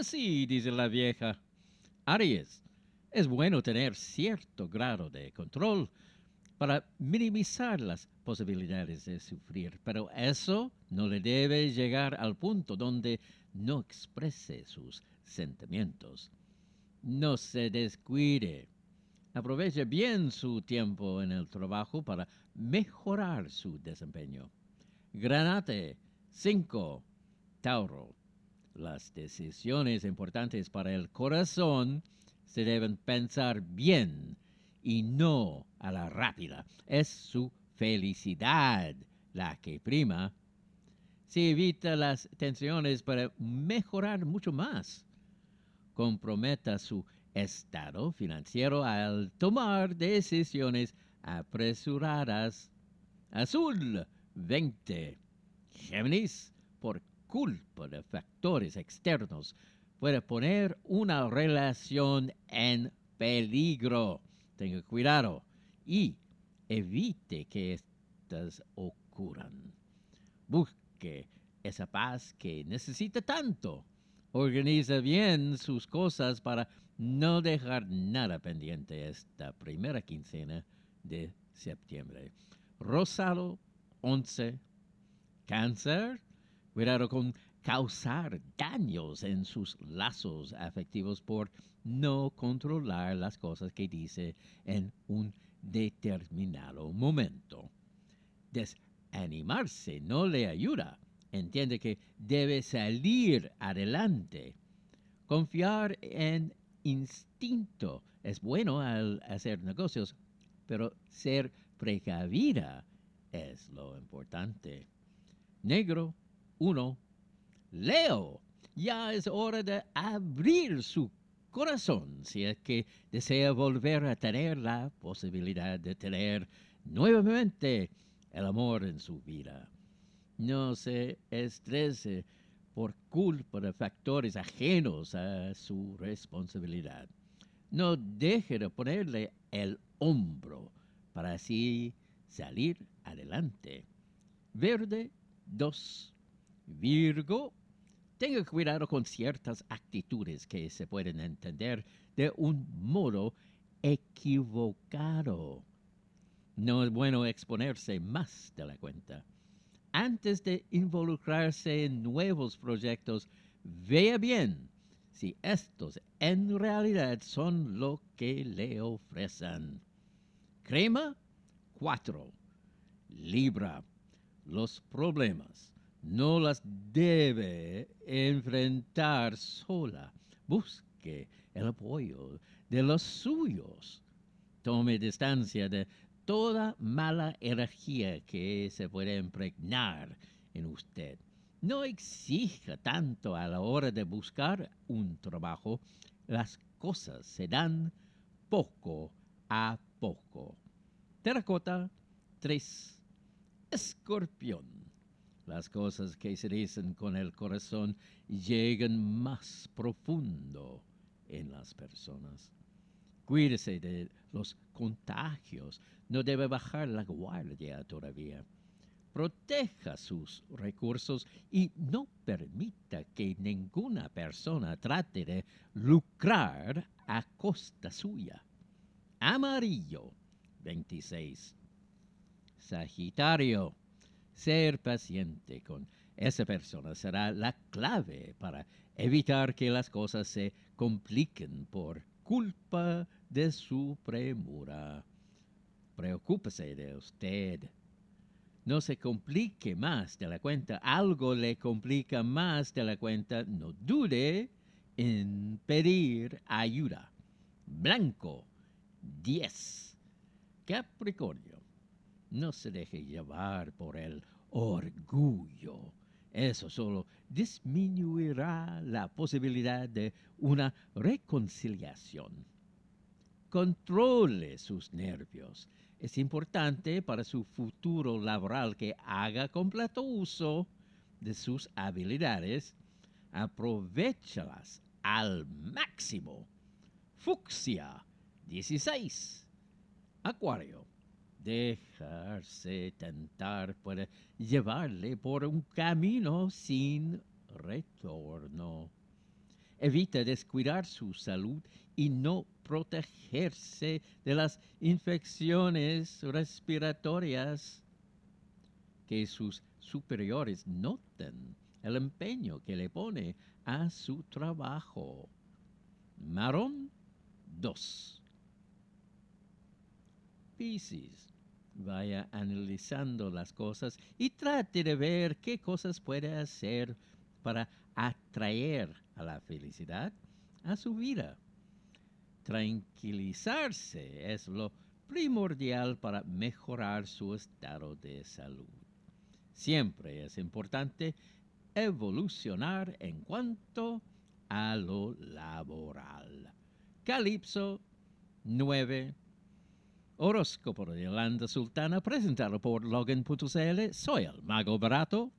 así, dice la vieja. Aries, es bueno tener cierto grado de control para minimizar las posibilidades de sufrir, pero eso no le debe llegar al punto donde no exprese sus sentimientos. No se descuide. Aproveche bien su tiempo en el trabajo para mejorar su desempeño. Granate 5. Tauro. Las decisiones importantes para el corazón se deben pensar bien y no a la rápida. Es su felicidad la que prima. Se evita las tensiones para mejorar mucho más. Comprometa su estado financiero al tomar decisiones apresuradas. Azul 20. Géminis, por culpa de factores externos, puede poner una relación en peligro. Tenga cuidado y evite que estas ocurran. Busque esa paz que necesita tanto. Organiza bien sus cosas para no dejar nada pendiente esta primera quincena de septiembre. Rosado 11. Cáncer. Cuidado con causar daños en sus lazos afectivos por no controlar las cosas que dice en un determinado momento. Desanimarse no le ayuda. Entiende que debe salir adelante. Confiar en instinto es bueno al hacer negocios, pero ser precavida es lo importante. Negro 1 Leo, ya es hora de abrir su corazón si es que desea volver a tener la posibilidad de tener nuevamente el amor en su vida. No se estrese por culpa de factores ajenos a su responsabilidad. No deje de ponerle el hombro para así salir adelante. Verde 2. Virgo Tenga cuidado con ciertas actitudes que se pueden entender de un modo equivocado. No es bueno exponerse más de la cuenta. Antes de involucrarse en nuevos proyectos, vea bien si estos en realidad son lo que le ofrecen. Crema 4. Libra. Los problemas no las debe enfrentar sola. Busque el apoyo de los suyos. Tome distancia de toda mala energía que se puede impregnar en usted. No exija tanto a la hora de buscar un trabajo. Las cosas se dan poco a poco. Terracota 3. Escorpión. Las cosas que se dicen con el corazón llegan más profundo en las personas. Cuídese de los contagios. No debe bajar la guardia todavía. Proteja sus recursos y no permita que ninguna persona trate de lucrar a costa suya. Amarillo 26. Sagitario ser paciente con esa persona será la clave para evitar que las cosas se compliquen por culpa de su premura. Preocúpese de usted. No se complique más de la cuenta. Algo le complica más de la cuenta. No dude en pedir ayuda. Blanco 10. Capricornio no se deje llevar por el orgullo. Eso solo disminuirá la posibilidad de una reconciliación. Controle sus nervios. Es importante para su futuro laboral que haga completo uso de sus habilidades. Aprovechalas al máximo. Fucsia 16. Acuario dejarse tentar puede llevarle por un camino sin retorno. evita descuidar su salud y no protegerse de las infecciones respiratorias. Que sus superiores noten el empeño que le pone a su trabajo. Marón 2. Vaya analizando las cosas y trate de ver qué cosas puede hacer para atraer a la felicidad a su vida. Tranquilizarse es lo primordial para mejorar su estado de salud. Siempre es importante evolucionar en cuanto a lo laboral. Calipso 9. Oroscopo di dell'Anda Sultana presentato por Logan Putuzele, soy el mago barato